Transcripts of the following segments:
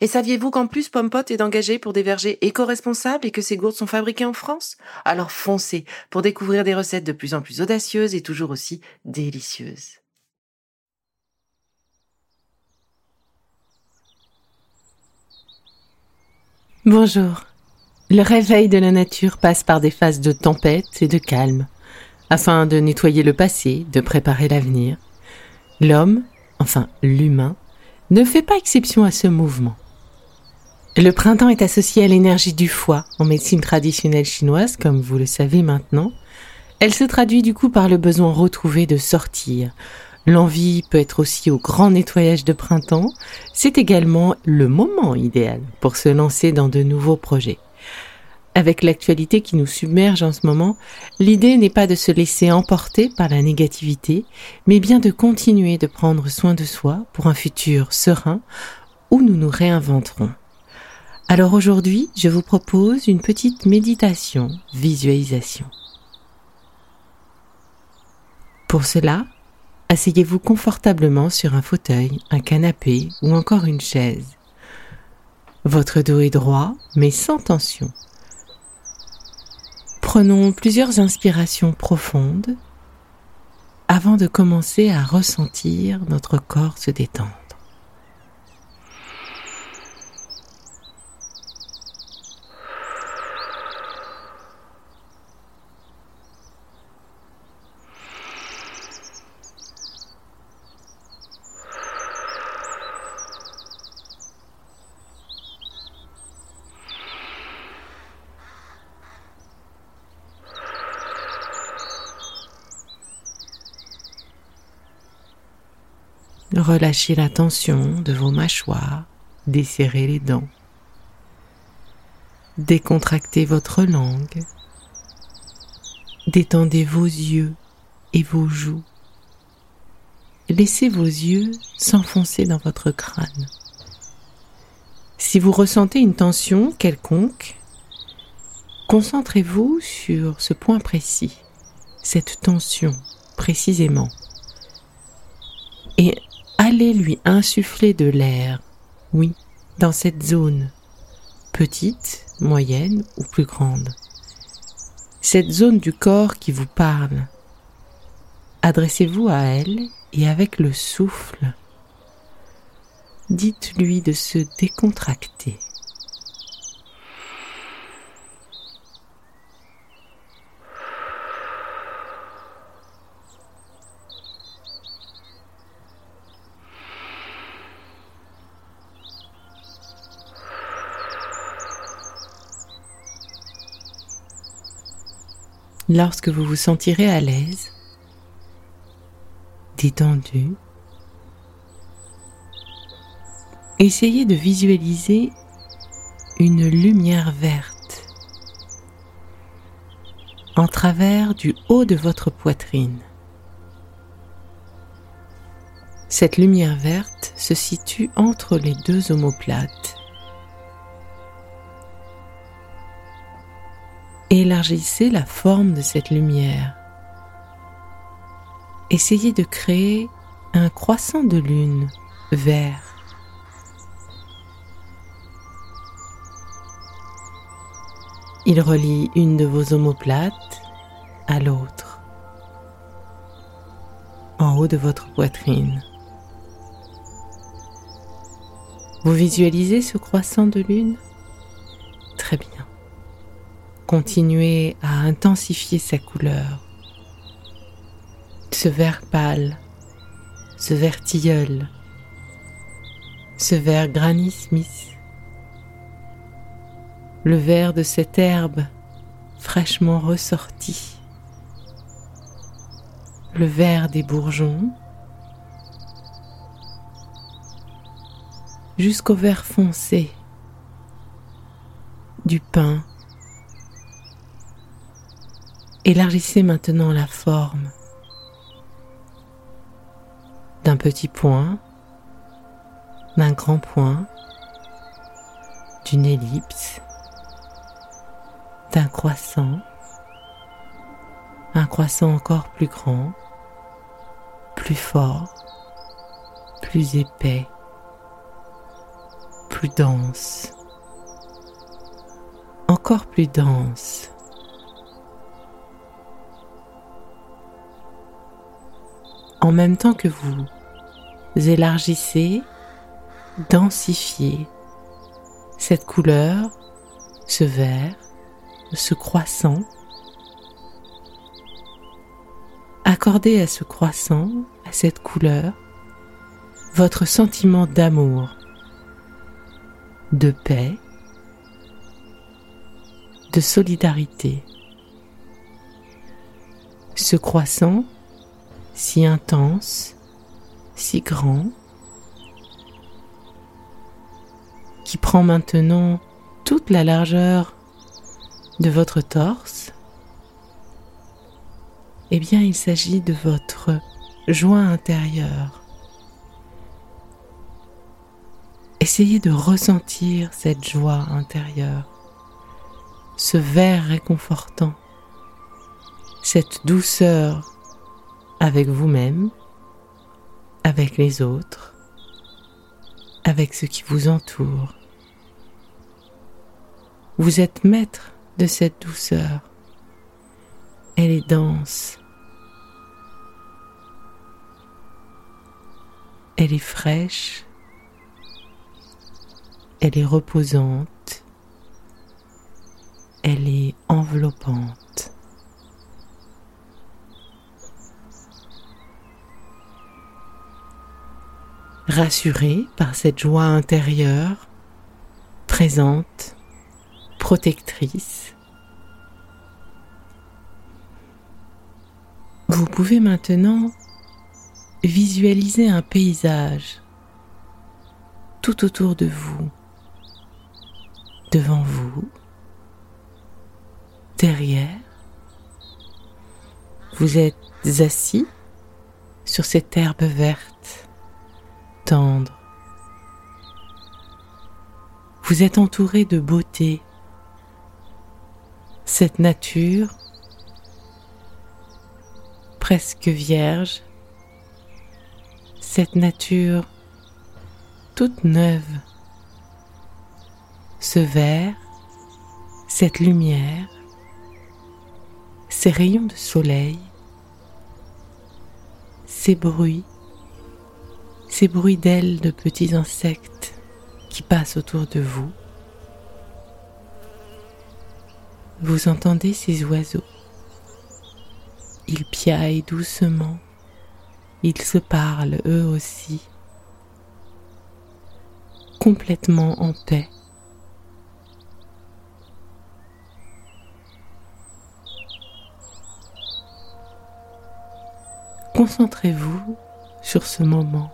Et saviez-vous qu'en plus Pompot est engagé pour des vergers éco-responsables et que ces gourdes sont fabriquées en France? Alors foncez pour découvrir des recettes de plus en plus audacieuses et toujours aussi délicieuses. Bonjour. Le réveil de la nature passe par des phases de tempête et de calme, afin de nettoyer le passé, de préparer l'avenir. L'homme, enfin l'humain, ne fait pas exception à ce mouvement. Le printemps est associé à l'énergie du foie en médecine traditionnelle chinoise, comme vous le savez maintenant. Elle se traduit du coup par le besoin retrouvé de sortir. L'envie peut être aussi au grand nettoyage de printemps. C'est également le moment idéal pour se lancer dans de nouveaux projets. Avec l'actualité qui nous submerge en ce moment, l'idée n'est pas de se laisser emporter par la négativité, mais bien de continuer de prendre soin de soi pour un futur serein où nous nous réinventerons. Alors aujourd'hui, je vous propose une petite méditation visualisation. Pour cela, asseyez-vous confortablement sur un fauteuil, un canapé ou encore une chaise. Votre dos est droit mais sans tension. Prenons plusieurs inspirations profondes avant de commencer à ressentir notre corps se détendre. Relâchez la tension de vos mâchoires, desserrez les dents. Décontractez votre langue. Détendez vos yeux et vos joues. Laissez vos yeux s'enfoncer dans votre crâne. Si vous ressentez une tension quelconque, concentrez-vous sur ce point précis, cette tension précisément, allez lui insuffler de l'air, oui, dans cette zone, petite, moyenne ou plus grande. Cette zone du corps qui vous parle. Adressez-vous à elle et avec le souffle, dites-lui de se décontracter. Lorsque vous vous sentirez à l'aise, détendu, essayez de visualiser une lumière verte en travers du haut de votre poitrine. Cette lumière verte se situe entre les deux omoplates Élargissez la forme de cette lumière. Essayez de créer un croissant de lune vert. Il relie une de vos omoplates à l'autre, en haut de votre poitrine. Vous visualisez ce croissant de lune? Continuez à intensifier sa couleur. ce vert pâle, ce vert tilleul, ce vert Granny le vert de cette herbe fraîchement ressortie, le vert des bourgeons, jusqu'au vert foncé du pain. Élargissez maintenant la forme d'un petit point, d'un grand point, d'une ellipse, d'un croissant, un croissant encore plus grand, plus fort, plus épais, plus dense, encore plus dense. En même temps que vous élargissez, densifiez cette couleur, ce vert, ce croissant. Accordez à ce croissant, à cette couleur, votre sentiment d'amour, de paix, de solidarité. Ce croissant, si intense, si grand, qui prend maintenant toute la largeur de votre torse, eh bien il s'agit de votre joie intérieure. Essayez de ressentir cette joie intérieure, ce verre réconfortant, cette douceur avec vous-même, avec les autres, avec ce qui vous entoure. Vous êtes maître de cette douceur. Elle est dense. Elle est fraîche. Elle est reposante. Elle est enveloppante. Rassurée par cette joie intérieure, présente, protectrice, vous pouvez maintenant visualiser un paysage tout autour de vous, devant vous, derrière. Vous êtes assis sur cette herbe verte, tendre. Vous êtes entouré de beauté. Cette nature presque vierge, cette nature toute neuve, ce vert, cette lumière, ces rayons de soleil, ces bruits, ces bruits d'ailes de petits insectes qui passent autour de vous. Vous entendez ces oiseaux. Ils piaillent doucement. Ils se parlent eux aussi. Complètement en paix. Concentrez-vous sur ce moment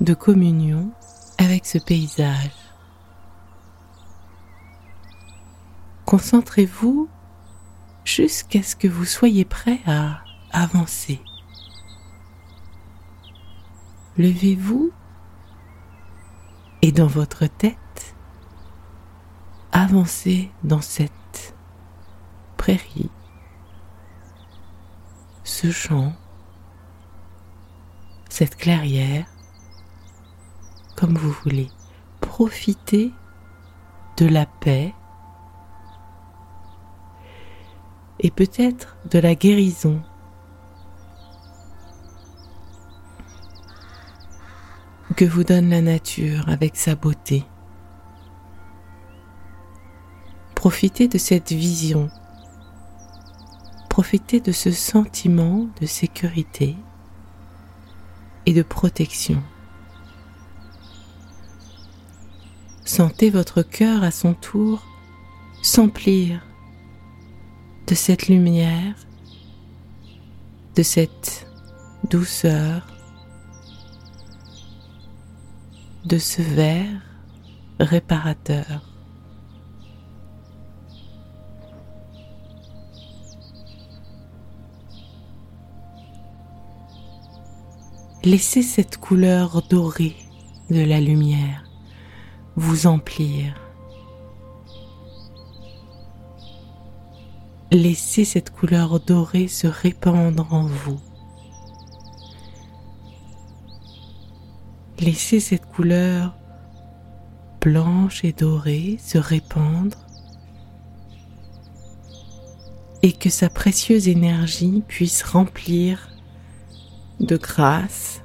de communion avec ce paysage. Concentrez-vous jusqu'à ce que vous soyez prêt à avancer. Levez-vous et dans votre tête, avancez dans cette prairie, ce champ, cette clairière, comme vous voulez. Profitez de la paix et peut-être de la guérison. que vous donne la nature avec sa beauté. Profitez de cette vision. profitez de ce sentiment de sécurité et de protection. Sentez votre cœur à son tour s'emplir de cette lumière, de cette douceur, de ce verre réparateur. Laissez cette couleur dorée de la lumière vous emplir. Laissez cette couleur dorée se répandre en vous. Laissez cette couleur blanche et dorée se répandre et que sa précieuse énergie puisse remplir de grâce,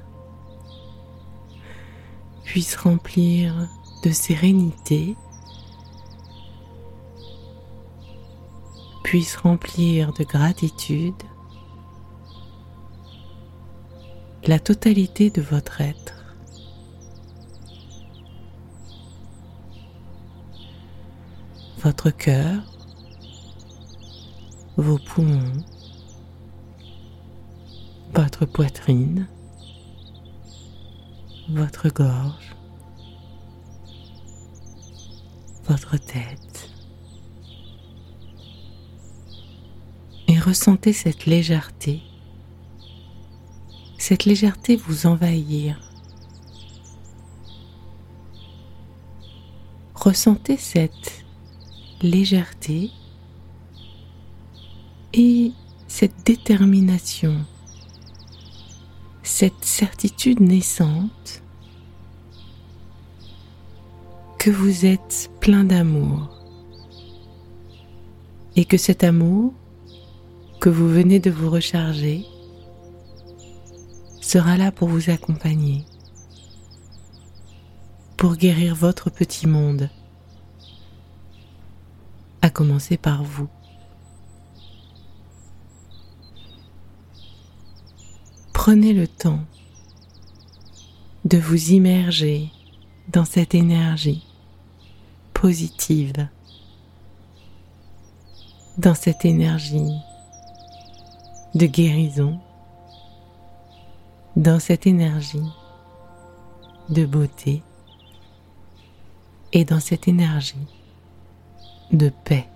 puisse remplir de sérénité, puisse remplir de gratitude la totalité de votre être. votre cœur, vos poumons, votre poitrine, votre gorge, votre tête. Et ressentez cette légèreté, cette légèreté vous envahir. Ressentez cette légèreté et cette détermination, cette certitude naissante que vous êtes plein d'amour. Et que cet amour que vous venez de vous recharger sera là pour vous accompagner, pour guérir votre petit monde. À commencer par vous. Prenez le temps de vous immerger dans cette énergie dans cette énergie de guérison, dans cette énergie de beauté et dans cette énergie de paix.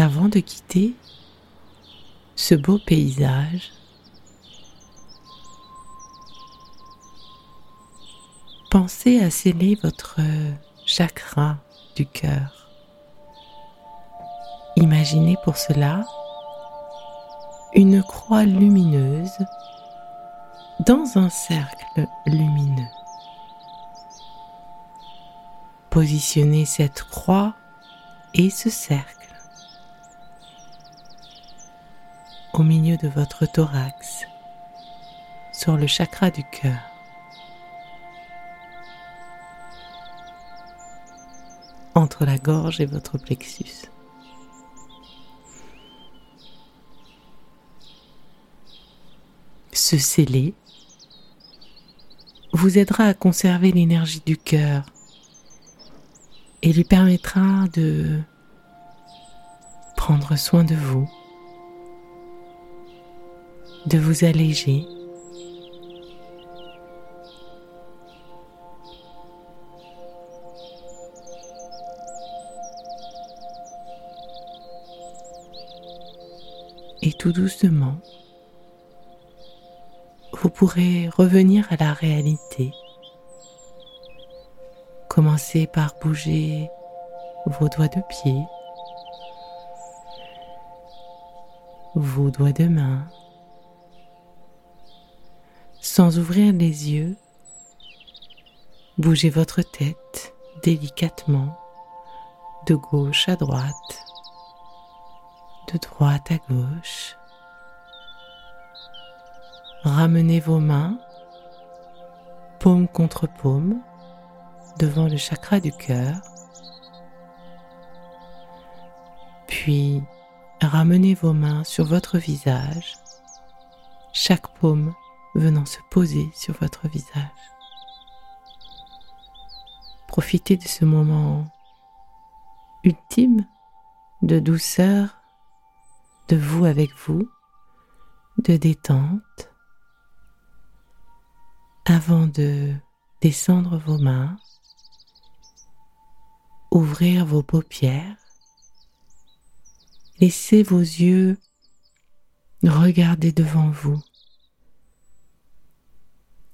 Avant de quitter ce beau paysage, pensez à sceller votre chakra du cœur. Imaginez pour cela une croix lumineuse dans un cercle lumineux. Positionnez cette croix et ce cercle au milieu de votre thorax sur le chakra du cœur. entre la gorge et votre plexus. Ce scellé vous aidera à conserver l'énergie du cœur et lui permettra de prendre soin de vous, de vous alléger et tout doucement, vous pourrez revenir à la réalité. Commencez par bouger vos doigts de pied, vos doigts de main, sans ouvrir les yeux Bougez votre tête délicatement de gauche à droite, de droite à gauche. Ramenez vos mains, paume contre paume, devant le chakra du cœur. Puis ramenez vos mains sur votre visage, chaque paume venant se poser sur votre visage. Profitez de ce moment ultime de douceur, de vous avec vous, de détente, avant de descendre vos mains, ouvrir vos paupières, laissez vos yeux regarder devant vous.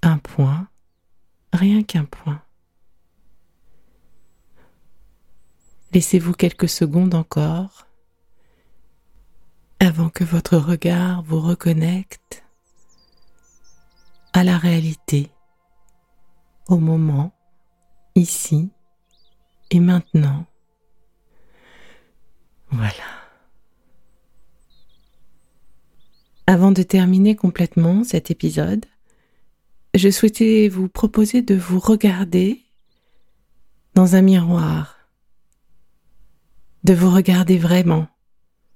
Un point, rien qu'un point. Laissez-vous quelques secondes encore avant que votre regard vous reconnecte à la réalité, au moment, ici et maintenant. Voilà. Avant de terminer complètement cet épisode, je souhaitais vous proposer de vous regarder dans un miroir. De vous regarder vraiment,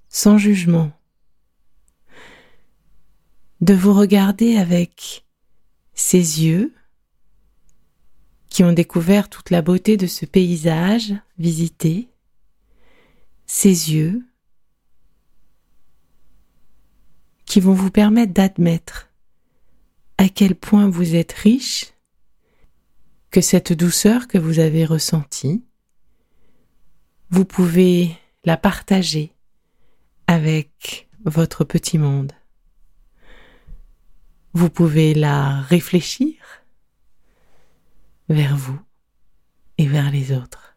sans jugement, de vous regarder avec ces yeux qui ont découvert toute la beauté de ce paysage visité, ces yeux qui vont vous permettre d'admettre à quel point vous êtes riche, que cette douceur que vous avez ressentie vous pouvez la partager avec votre petit monde. Vous pouvez la réfléchir vers vous et vers les autres.